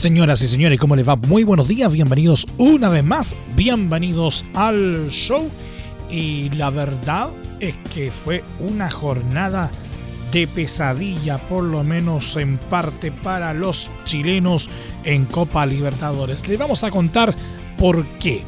Señoras y señores, ¿cómo les va? Muy buenos días, bienvenidos una vez más, bienvenidos al show. Y la verdad es que fue una jornada de pesadilla, por lo menos en parte para los chilenos en Copa Libertadores. Les vamos a contar por qué.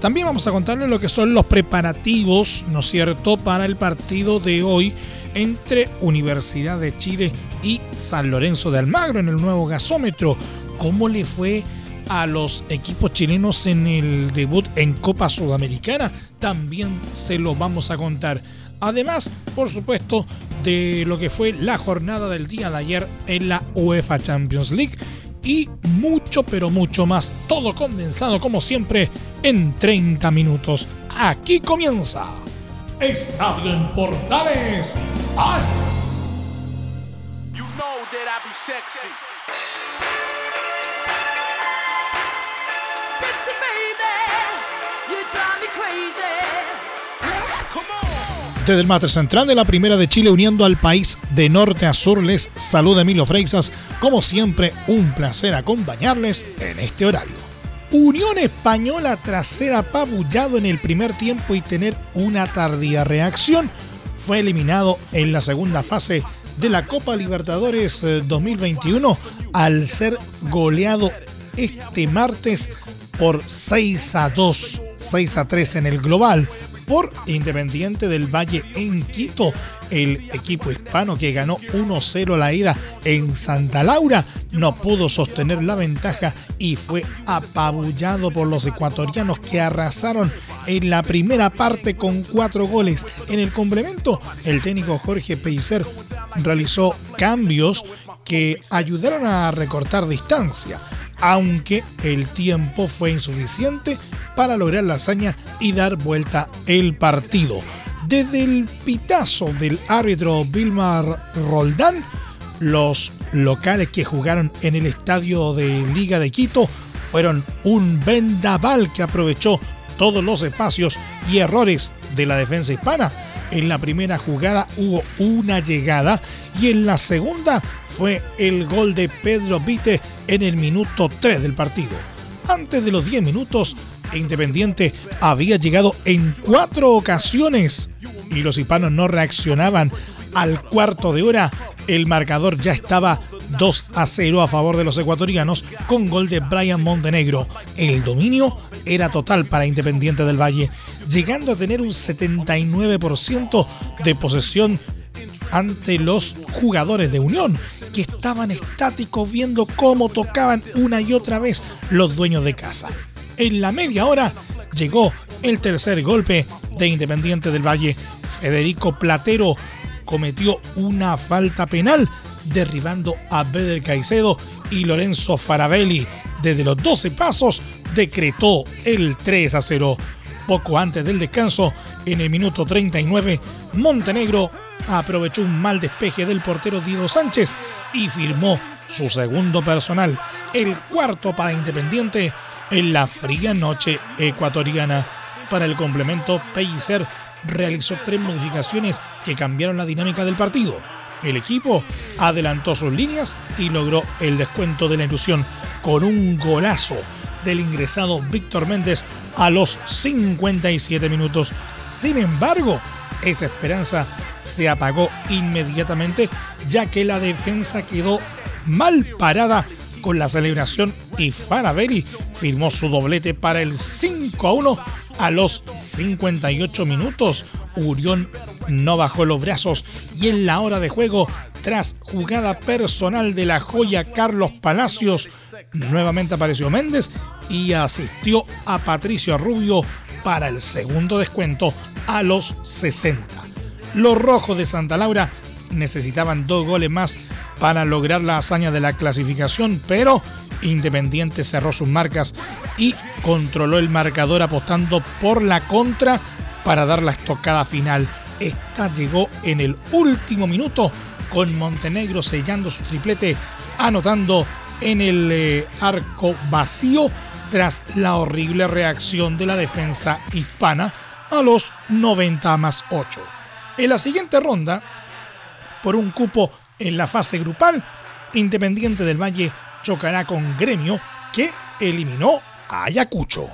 También vamos a contarles lo que son los preparativos, ¿no es cierto?, para el partido de hoy entre Universidad de Chile y San Lorenzo de Almagro en el nuevo gasómetro cómo le fue a los equipos chilenos en el debut en Copa Sudamericana. También se lo vamos a contar. Además, por supuesto, de lo que fue la jornada del día de ayer en la UEFA Champions League. Y mucho, pero mucho más. Todo condensado, como siempre, en 30 minutos. Aquí comienza. Estadio en Portales. ¡Ay! You know that I be sexy. Desde el Mater Central de la Primera de Chile, uniendo al país de norte a sur, les saluda Emilio Freixas. Como siempre, un placer acompañarles en este horario. Unión Española tras ser apabullado en el primer tiempo y tener una tardía reacción, fue eliminado en la segunda fase de la Copa Libertadores 2021 eh, al ser goleado este martes por 6 a 2, 6 a 3 en el global por Independiente del Valle en Quito, el equipo hispano que ganó 1-0 la ida en Santa Laura, no pudo sostener la ventaja y fue apabullado por los ecuatorianos que arrasaron en la primera parte con cuatro goles. En el complemento, el técnico Jorge Pellicer realizó cambios que ayudaron a recortar distancia aunque el tiempo fue insuficiente para lograr la hazaña y dar vuelta el partido. Desde el pitazo del árbitro Vilmar Roldán, los locales que jugaron en el estadio de Liga de Quito fueron un vendaval que aprovechó todos los espacios y errores de la defensa hispana en la primera jugada hubo una llegada y en la segunda fue el gol de Pedro Vite en el minuto 3 del partido. Antes de los 10 minutos, Independiente había llegado en cuatro ocasiones y los hispanos no reaccionaban. Al cuarto de hora, el marcador ya estaba 2 a 0 a favor de los ecuatorianos con gol de Brian Montenegro. El dominio era total para Independiente del Valle, llegando a tener un 79% de posesión ante los jugadores de Unión, que estaban estáticos viendo cómo tocaban una y otra vez los dueños de casa. En la media hora llegó el tercer golpe de Independiente del Valle. Federico Platero cometió una falta penal derribando a Beder Caicedo y Lorenzo Farabelli. Desde los 12 pasos decretó el 3 a 0. Poco antes del descanso, en el minuto 39, Montenegro aprovechó un mal despeje del portero Diego Sánchez y firmó su segundo personal, el cuarto para Independiente en la fría noche ecuatoriana. Para el complemento, Pellicer realizó tres modificaciones que cambiaron la dinámica del partido. El equipo adelantó sus líneas y logró el descuento de la ilusión con un golazo del ingresado Víctor Méndez a los 57 minutos. Sin embargo, esa esperanza se apagó inmediatamente ya que la defensa quedó mal parada con la celebración y Farabelli firmó su doblete para el 5 a 1 a los 58 minutos. Urión no bajó los brazos y en la hora de juego, tras jugada personal de la joya Carlos Palacios, nuevamente apareció Méndez y asistió a Patricio Rubio para el segundo descuento a los 60. Los rojos de Santa Laura necesitaban dos goles más para lograr la hazaña de la clasificación, pero Independiente cerró sus marcas y controló el marcador apostando por la contra para dar la estocada final. Esta llegó en el último minuto con Montenegro sellando su triplete, anotando en el eh, arco vacío tras la horrible reacción de la defensa hispana a los 90 más 8. En la siguiente ronda, por un cupo en la fase grupal, Independiente del Valle chocará con Gremio que eliminó a Ayacucho.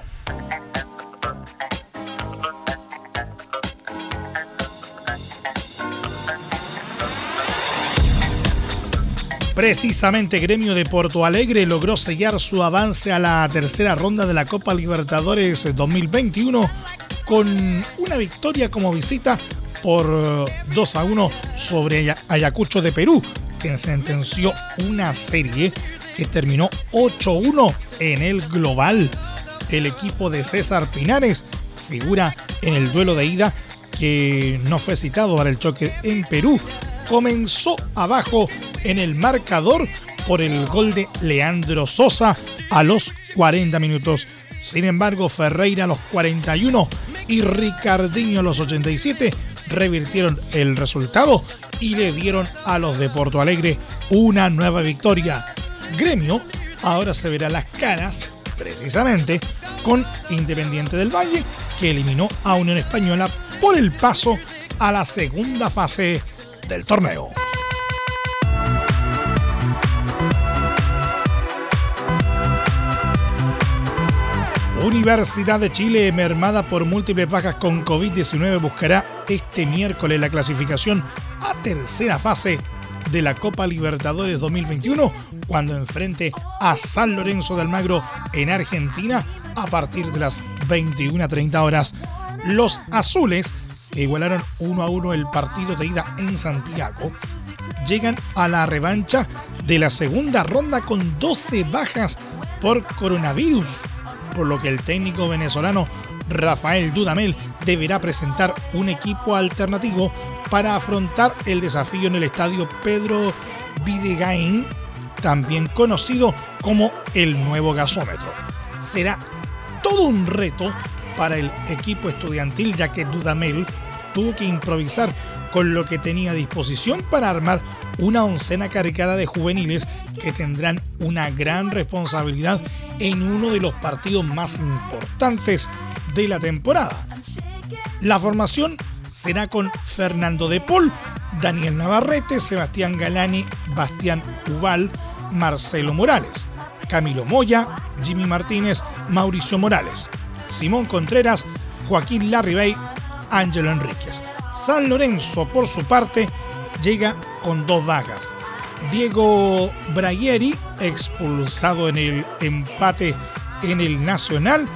Precisamente Gremio de Porto Alegre logró sellar su avance a la tercera ronda de la Copa Libertadores 2021 con una victoria como visita por 2 a 1 sobre Ayacucho de Perú, quien sentenció una serie que terminó 8-1 en el global. El equipo de César Pinares figura en el duelo de ida que no fue citado para el choque en Perú. Comenzó abajo en el marcador por el gol de Leandro Sosa a los 40 minutos. Sin embargo, Ferreira a los 41 y Ricardinho a los 87 revirtieron el resultado y le dieron a los de Porto Alegre una nueva victoria. Gremio ahora se verá las caras precisamente con Independiente del Valle que eliminó a Unión Española por el paso a la segunda fase del torneo. Universidad de Chile, mermada por múltiples bajas con COVID-19, buscará este miércoles la clasificación a tercera fase de la Copa Libertadores 2021 cuando enfrente a San Lorenzo de Almagro en Argentina a partir de las 21.30 horas. Los azules, que igualaron 1 a 1 el partido de ida en Santiago, llegan a la revancha de la segunda ronda con 12 bajas por coronavirus por lo que el técnico venezolano Rafael Dudamel deberá presentar un equipo alternativo para afrontar el desafío en el estadio Pedro Videgain, también conocido como el nuevo gasómetro. Será todo un reto para el equipo estudiantil ya que Dudamel tuvo que improvisar con lo que tenía a disposición para armar una oncena cargada de juveniles que tendrán una gran responsabilidad en uno de los partidos más importantes de la temporada. La formación será con Fernando de Paul, Daniel Navarrete, Sebastián Galani, Bastián Ubal, Marcelo Morales, Camilo Moya, Jimmy Martínez, Mauricio Morales, Simón Contreras, Joaquín Larribey, Ángelo Enríquez. San Lorenzo, por su parte, llega con dos vagas. Diego Brayeri, expulsado en el empate en el Nacional,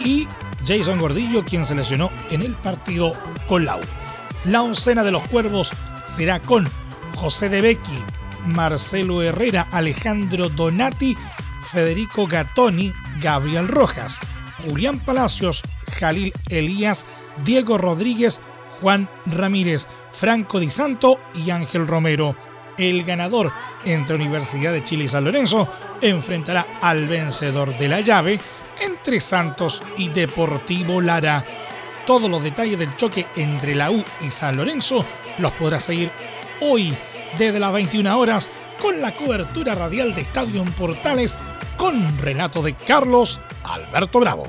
y Jason Gordillo, quien se lesionó en el partido con Lau. La oncena de los cuervos será con José De Becchi, Marcelo Herrera, Alejandro Donati, Federico Gattoni, Gabriel Rojas, Julián Palacios, Jalil Elías, Diego Rodríguez, Juan Ramírez, Franco Di Santo y Ángel Romero. El ganador entre Universidad de Chile y San Lorenzo enfrentará al vencedor de la llave entre Santos y Deportivo Lara. Todos los detalles del choque entre la U y San Lorenzo los podrás seguir hoy desde las 21 horas con la cobertura radial de Estadio en Portales con relato de Carlos Alberto Bravo.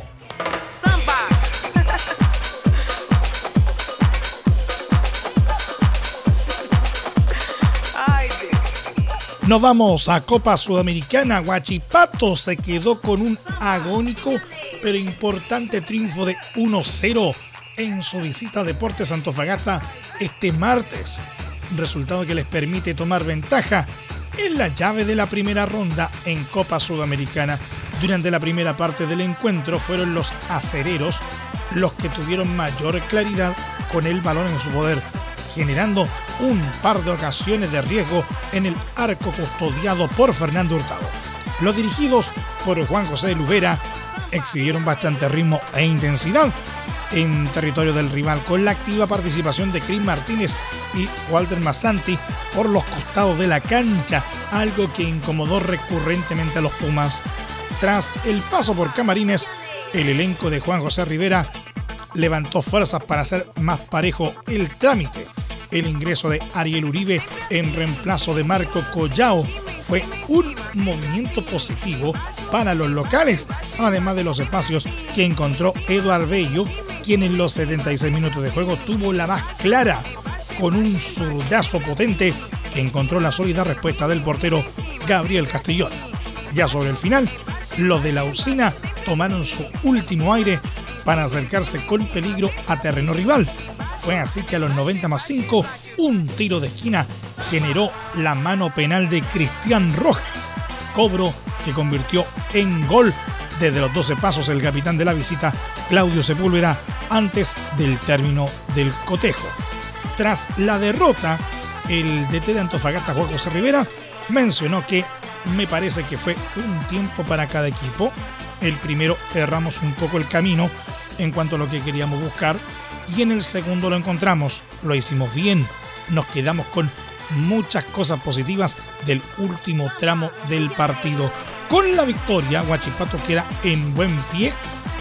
Nos vamos a Copa Sudamericana. Guachipato se quedó con un agónico pero importante triunfo de 1-0 en su visita a Deportes Antofagasta este martes. Resultado que les permite tomar ventaja en la llave de la primera ronda en Copa Sudamericana. Durante la primera parte del encuentro fueron los acereros los que tuvieron mayor claridad con el balón en su poder generando un par de ocasiones de riesgo en el arco custodiado por Fernando Hurtado. Los dirigidos por Juan José Luvera exhibieron bastante ritmo e intensidad, en territorio del rival, con la activa participación de Chris Martínez y Walter Massanti por los costados de la cancha, algo que incomodó recurrentemente a los Pumas. Tras el paso por Camarines, el elenco de Juan José Rivera levantó fuerzas para hacer más parejo el trámite. El ingreso de Ariel Uribe en reemplazo de Marco Collao fue un movimiento positivo para los locales, además de los espacios que encontró Eduard Bello, quien en los 76 minutos de juego tuvo la más clara con un zurdazo potente que encontró la sólida respuesta del portero Gabriel Castellón. Ya sobre el final, los de la usina tomaron su último aire para acercarse con peligro a terreno rival. Fue así que a los 90 más 5, un tiro de esquina generó la mano penal de Cristian Rojas. Cobro que convirtió en gol desde los 12 pasos el capitán de la visita, Claudio Sepúlveda, antes del término del cotejo. Tras la derrota, el DT de Antofagasta, Juan José Rivera, mencionó que me parece que fue un tiempo para cada equipo. El primero erramos un poco el camino en cuanto a lo que queríamos buscar y en el segundo lo encontramos. Lo hicimos bien. Nos quedamos con muchas cosas positivas del último tramo del partido. Con la victoria, Guachipato queda en buen pie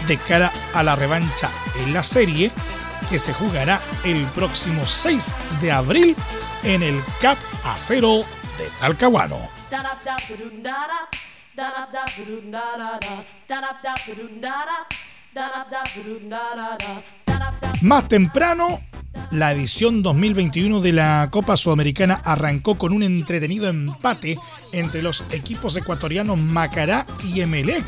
de cara a la revancha en la serie que se jugará el próximo 6 de abril en el CAP Acero de Talcahuano. Más temprano, la edición 2021 de la Copa Sudamericana arrancó con un entretenido empate entre los equipos ecuatorianos Macará y Emelec,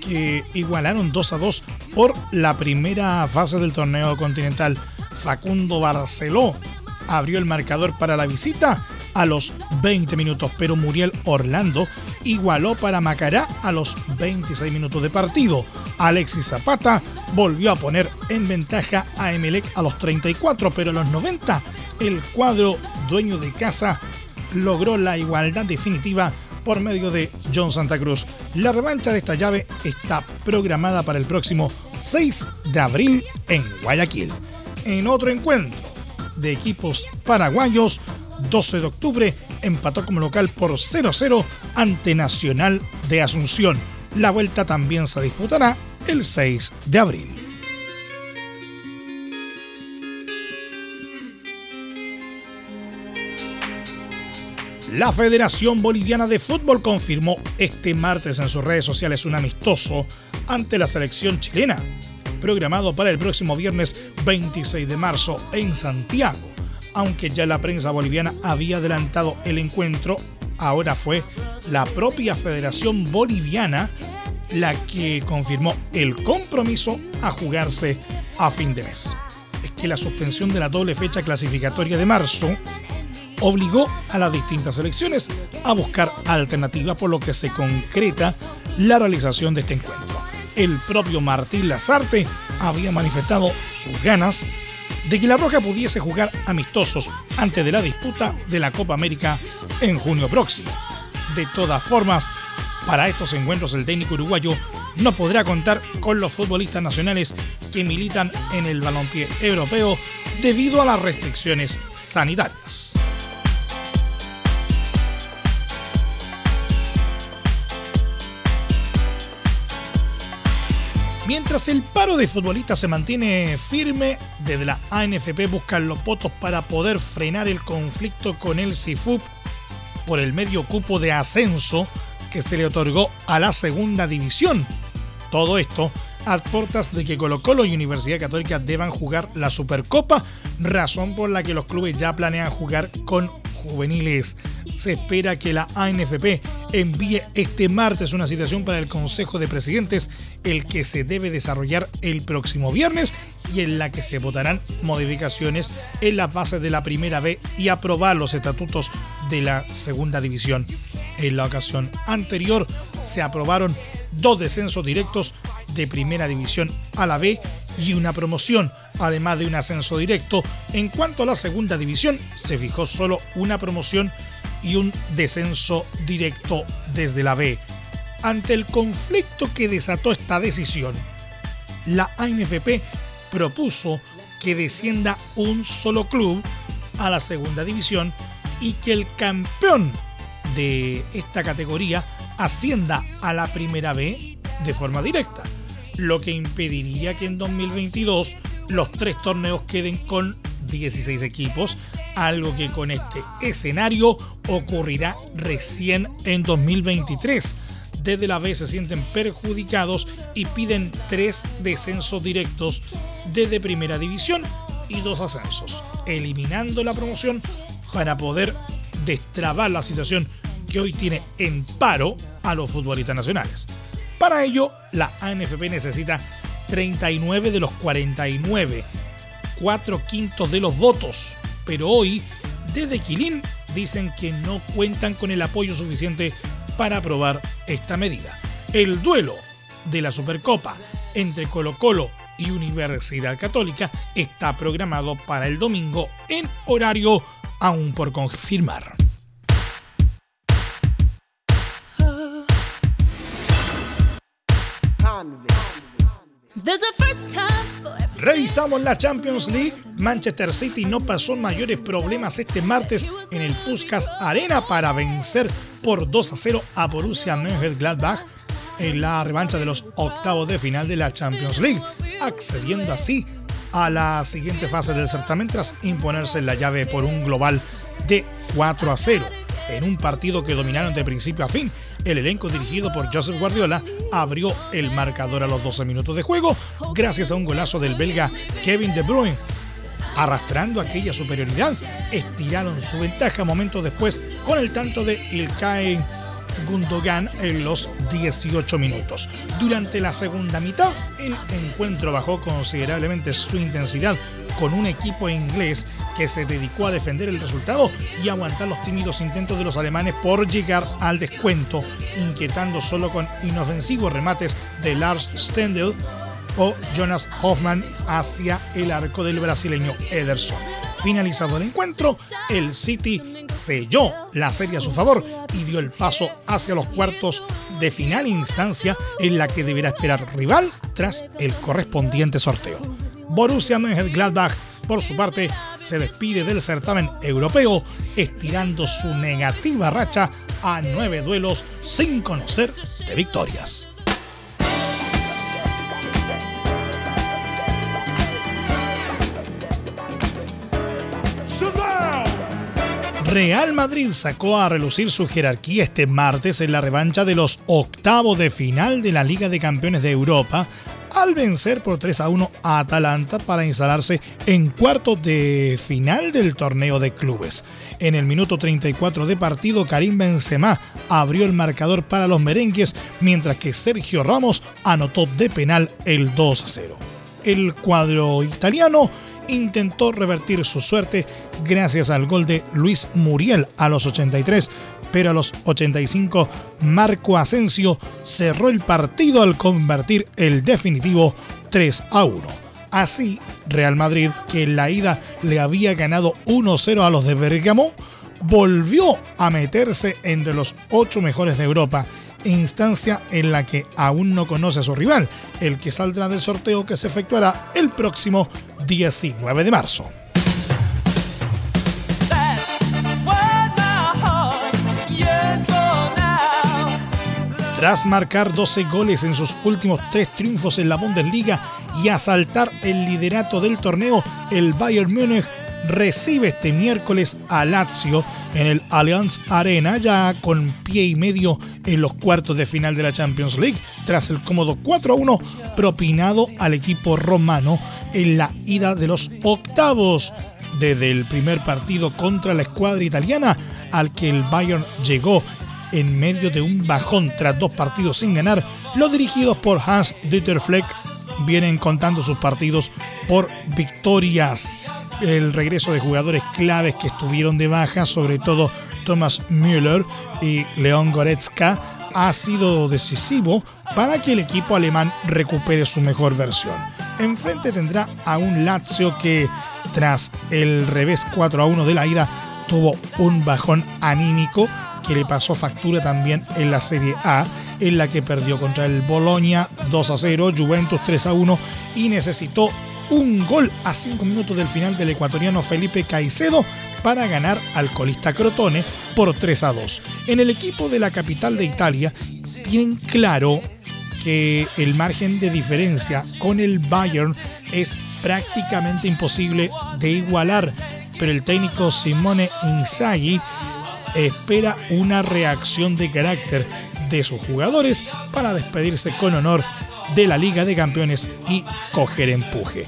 que igualaron 2 a 2 por la primera fase del torneo continental. Facundo Barceló abrió el marcador para la visita a los 20 minutos, pero Muriel Orlando igualó para Macará a los 26 minutos de partido. Alexis Zapata volvió a poner en ventaja a Emelec a los 34, pero a los 90 el cuadro dueño de casa logró la igualdad definitiva por medio de John Santa Cruz. La revancha de esta llave está programada para el próximo 6 de abril en Guayaquil. En otro encuentro de equipos paraguayos, 12 de octubre, empató como local por 0-0 ante Nacional de Asunción. La vuelta también se disputará el 6 de abril. La Federación Boliviana de Fútbol confirmó este martes en sus redes sociales un amistoso ante la selección chilena, programado para el próximo viernes 26 de marzo en Santiago aunque ya la prensa boliviana había adelantado el encuentro, ahora fue la propia Federación Boliviana la que confirmó el compromiso a jugarse a fin de mes. Es que la suspensión de la doble fecha clasificatoria de marzo obligó a las distintas selecciones a buscar alternativas por lo que se concreta la realización de este encuentro. El propio Martín Lazarte había manifestado sus ganas de que la Roja pudiese jugar amistosos antes de la disputa de la Copa América en junio próximo. De todas formas, para estos encuentros el técnico uruguayo no podrá contar con los futbolistas nacionales que militan en el balompié europeo debido a las restricciones sanitarias. Mientras el paro de futbolistas se mantiene firme, desde la ANFP buscan los votos para poder frenar el conflicto con el CIFUP por el medio cupo de ascenso que se le otorgó a la segunda división. Todo esto a puertas de que Colo Colo y Universidad Católica deban jugar la Supercopa, razón por la que los clubes ya planean jugar con juveniles. Se espera que la ANFP envíe este martes una citación para el Consejo de Presidentes, el que se debe desarrollar el próximo viernes y en la que se votarán modificaciones en las bases de la primera B y aprobar los estatutos de la segunda división. En la ocasión anterior se aprobaron dos descensos directos de primera división a la B y una promoción, además de un ascenso directo. En cuanto a la segunda división, se fijó solo una promoción y un descenso directo desde la B. Ante el conflicto que desató esta decisión, la ANFP propuso que descienda un solo club a la segunda división y que el campeón de esta categoría ascienda a la primera B de forma directa, lo que impediría que en 2022 los tres torneos queden con 16 equipos, algo que con este escenario ocurrirá recién en 2023. Desde la B se sienten perjudicados y piden tres descensos directos desde primera división y dos ascensos, eliminando la promoción para poder destrabar la situación que hoy tiene en paro a los futbolistas nacionales. Para ello, la ANFP necesita 39 de los 49, 4 quintos de los votos, pero hoy desde Quilín dicen que no cuentan con el apoyo suficiente para aprobar esta medida. El duelo de la Supercopa entre Colo Colo y Universidad Católica está programado para el domingo en horario aún por confirmar. Revisamos la Champions League. Manchester City no pasó mayores problemas este martes en el Puskas Arena para vencer por 2 a 0 a Borussia Mönchengladbach en la revancha de los octavos de final de la Champions League, accediendo así a la siguiente fase del certamen tras imponerse en la llave por un global de 4 a 0 en un partido que dominaron de principio a fin. El elenco dirigido por Joseph Guardiola abrió el marcador a los 12 minutos de juego gracias a un golazo del belga Kevin De Bruyne. Arrastrando aquella superioridad, estiraron su ventaja momentos después con el tanto de Ilkay Gundogan en los 18 minutos. Durante la segunda mitad, el encuentro bajó considerablemente su intensidad con un equipo inglés que se dedicó a defender el resultado y aguantar los tímidos intentos de los alemanes por llegar al descuento, inquietando solo con inofensivos remates de Lars Stendel o Jonas Hoffman hacia el arco del brasileño Ederson. Finalizado el encuentro, el City selló la serie a su favor y dio el paso hacia los cuartos de final instancia en la que deberá esperar rival tras el correspondiente sorteo. Borussia Mönchengladbach, por su parte, se despide del certamen europeo, estirando su negativa racha a nueve duelos sin conocer de victorias. Real Madrid sacó a relucir su jerarquía este martes en la revancha de los octavos de final de la Liga de Campeones de Europa al vencer por 3 a 1 a Atalanta para instalarse en cuartos de final del torneo de clubes. En el minuto 34 de partido, Karim Benzema abrió el marcador para los merengues, mientras que Sergio Ramos anotó de penal el 2 a 0. El cuadro italiano intentó revertir su suerte gracias al gol de Luis Muriel a los 83, pero a los 85 Marco Asensio cerró el partido al convertir el definitivo 3 a 1. Así, Real Madrid, que en la ida le había ganado 1-0 a los de Bergamo, volvió a meterse entre los ocho mejores de Europa instancia en la que aún no conoce a su rival, el que saldrá del sorteo que se efectuará el próximo 19 de marzo. Tras marcar 12 goles en sus últimos tres triunfos en la Bundesliga y asaltar el liderato del torneo, el Bayern Múnich recibe este miércoles a Lazio en el Allianz Arena, ya con pie y medio en los cuartos de final de la Champions League, tras el cómodo 4-1 propinado al equipo romano en la ida de los octavos. Desde el primer partido contra la escuadra italiana, al que el Bayern llegó en medio de un bajón tras dos partidos sin ganar, los dirigidos por Hans Dieter Fleck vienen contando sus partidos por victorias el regreso de jugadores claves que estuvieron de baja, sobre todo Thomas Müller y León Goretzka, ha sido decisivo para que el equipo alemán recupere su mejor versión. Enfrente tendrá a un Lazio que, tras el revés 4 a 1 de la ida, tuvo un bajón anímico que le pasó factura también en la Serie A, en la que perdió contra el Bolonia 2 a 0, Juventus 3 a 1 y necesitó un gol a 5 minutos del final del ecuatoriano Felipe Caicedo para ganar al colista Crotone por 3 a 2. En el equipo de la capital de Italia tienen claro que el margen de diferencia con el Bayern es prácticamente imposible de igualar, pero el técnico Simone Inzaghi espera una reacción de carácter de sus jugadores para despedirse con honor de la Liga de Campeones y coger empuje.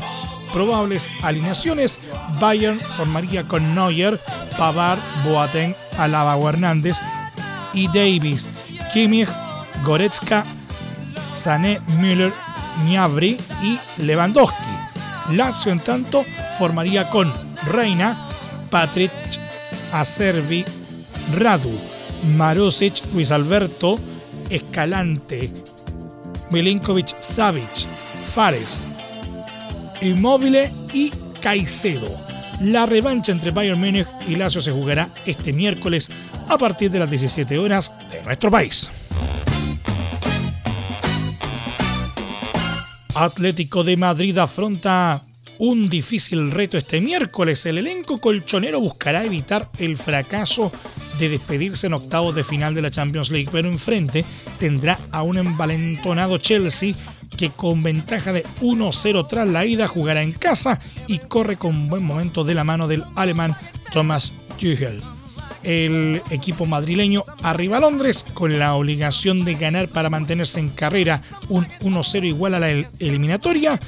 Probables alineaciones, Bayern formaría con Neuer, Pavard, Boateng, Alaba Hernández y Davis, Kimmich, Goretzka, Sané, Müller, Gnabry y Lewandowski. Lazio en tanto formaría con Reina, Patrick, Acerbi, Radu, Marusic, Luis Alberto, Escalante, Milinkovic Savic, Fares, Immobile y Caicedo. La revancha entre Bayern Múnich y Lazio se jugará este miércoles a partir de las 17 horas de nuestro país. Atlético de Madrid afronta un difícil reto este miércoles. El elenco colchonero buscará evitar el fracaso de despedirse en octavos de final de la Champions League, pero enfrente tendrá a un envalentonado Chelsea que con ventaja de 1-0 tras la ida jugará en casa y corre con buen momento de la mano del alemán Thomas Tuchel. El equipo madrileño arriba a Londres con la obligación de ganar para mantenerse en carrera un 1-0 igual a la eliminatoria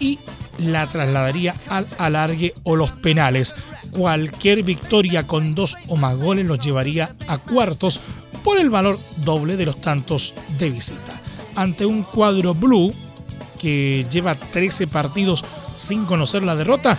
y la trasladaría al alargue o los penales. Cualquier victoria con dos o más goles los llevaría a cuartos por el valor doble de los tantos de visita. Ante un cuadro blue que lleva 13 partidos sin conocer la derrota,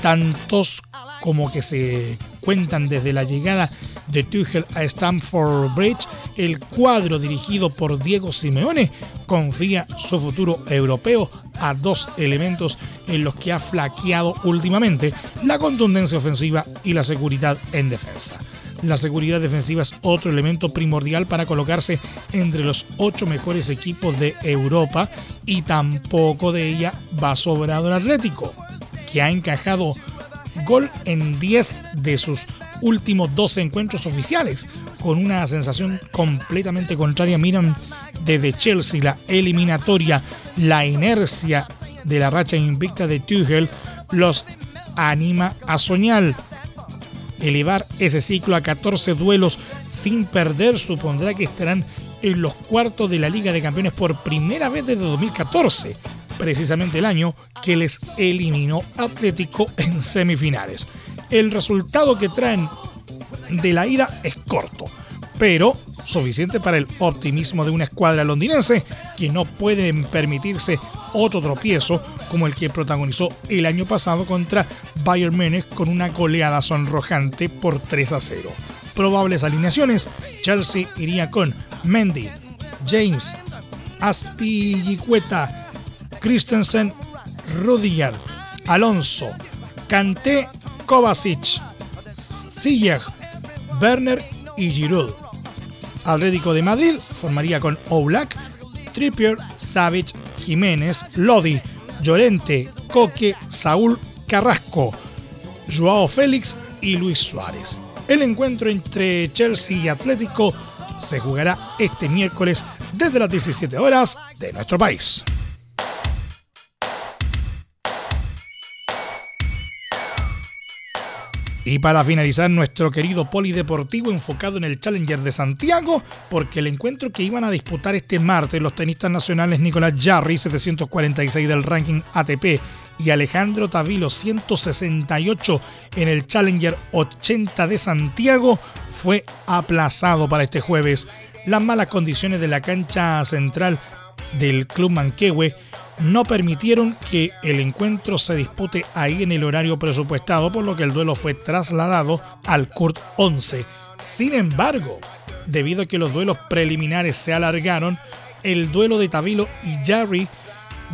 tantos como que se cuentan desde la llegada de Tuchel a Stamford Bridge, el cuadro dirigido por Diego Simeone confía su futuro europeo a dos elementos en los que ha flaqueado últimamente, la contundencia ofensiva y la seguridad en defensa. La seguridad defensiva es otro elemento primordial para colocarse entre los ocho mejores equipos de Europa y tampoco de ella va sobrado el Atlético, que ha encajado gol en 10 de sus últimos 12 encuentros oficiales, con una sensación completamente contraria. Miran desde Chelsea la eliminatoria, la inercia de la racha invicta de Tuchel los anima a soñar. Elevar ese ciclo a 14 duelos sin perder supondrá que estarán en los cuartos de la Liga de Campeones por primera vez desde 2014 precisamente el año que les eliminó Atlético en semifinales. El resultado que traen de la ida es corto, pero suficiente para el optimismo de una escuadra londinense que no puede permitirse otro tropiezo como el que protagonizó el año pasado contra Bayern Múnich con una goleada sonrojante por 3 a 0. Probables alineaciones, Chelsea iría con Mendy, James, Aspilicueta, Christensen, Rudiger, Alonso, Kanté, Kovacic, Ziyech, Werner y Giroud. Atlético de Madrid formaría con Oblak, Trippier, Savage, Jiménez, Lodi, Llorente, Coque, Saúl Carrasco, Joao Félix y Luis Suárez. El encuentro entre Chelsea y Atlético se jugará este miércoles desde las 17 horas de nuestro país. Y para finalizar nuestro querido polideportivo enfocado en el Challenger de Santiago, porque el encuentro que iban a disputar este martes los tenistas nacionales Nicolás Jarry, 746 del ranking ATP, y Alejandro Tavilo, 168 en el Challenger 80 de Santiago, fue aplazado para este jueves. Las malas condiciones de la cancha central del Club Manquehue no permitieron que el encuentro se dispute ahí en el horario presupuestado, por lo que el duelo fue trasladado al Kurt 11. Sin embargo, debido a que los duelos preliminares se alargaron, el duelo de Tavilo y Jarry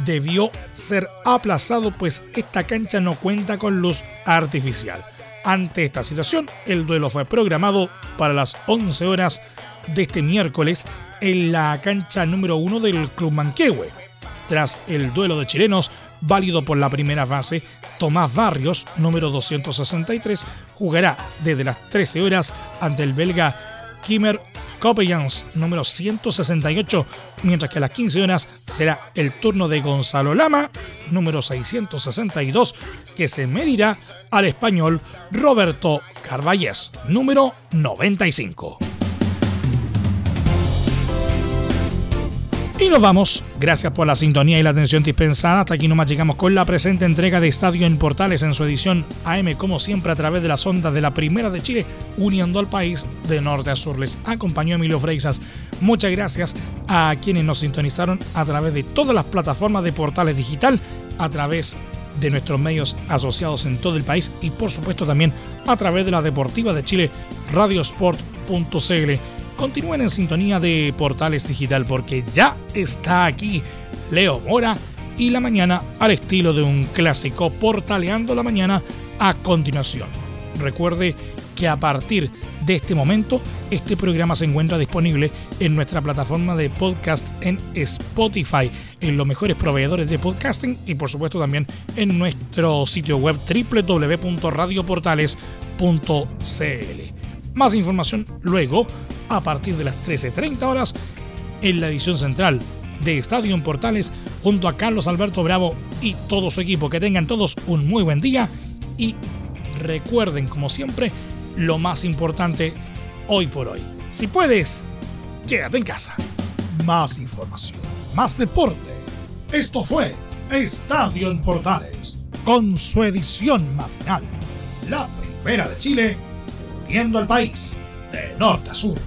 debió ser aplazado, pues esta cancha no cuenta con luz artificial. Ante esta situación, el duelo fue programado para las 11 horas de este miércoles en la cancha número 1 del Club Manquehue. Tras el duelo de chilenos, válido por la primera fase. Tomás Barrios, número 263, jugará desde las 13 horas ante el belga Kimmer Copellans, número 168, mientras que a las 15 horas será el turno de Gonzalo Lama, número 662, que se medirá al español Roberto Carballés, número 95. Y nos vamos. Gracias por la sintonía y la atención dispensada. Hasta aquí nomás llegamos con la presente entrega de Estadio en Portales en su edición AM, como siempre, a través de las ondas de la Primera de Chile, uniendo al país de norte a sur. Les acompañó Emilio Freixas. Muchas gracias a quienes nos sintonizaron a través de todas las plataformas de Portales Digital, a través de nuestros medios asociados en todo el país y, por supuesto, también a través de la Deportiva de Chile, radiosport.cl Continúen en sintonía de Portales Digital porque ya está aquí Leo Mora y la mañana al estilo de un clásico portaleando la mañana a continuación. Recuerde que a partir de este momento este programa se encuentra disponible en nuestra plataforma de podcast en Spotify, en los mejores proveedores de podcasting y por supuesto también en nuestro sitio web www.radioportales.cl. Más información luego a partir de las 13.30 horas en la edición central de Estadio en Portales junto a Carlos Alberto Bravo y todo su equipo. Que tengan todos un muy buen día y recuerden, como siempre, lo más importante hoy por hoy. Si puedes, quédate en casa. Más información, más deporte. Esto fue Estadio en Portales, con su edición matinal. La primera de Chile, viendo al país de norte a sur.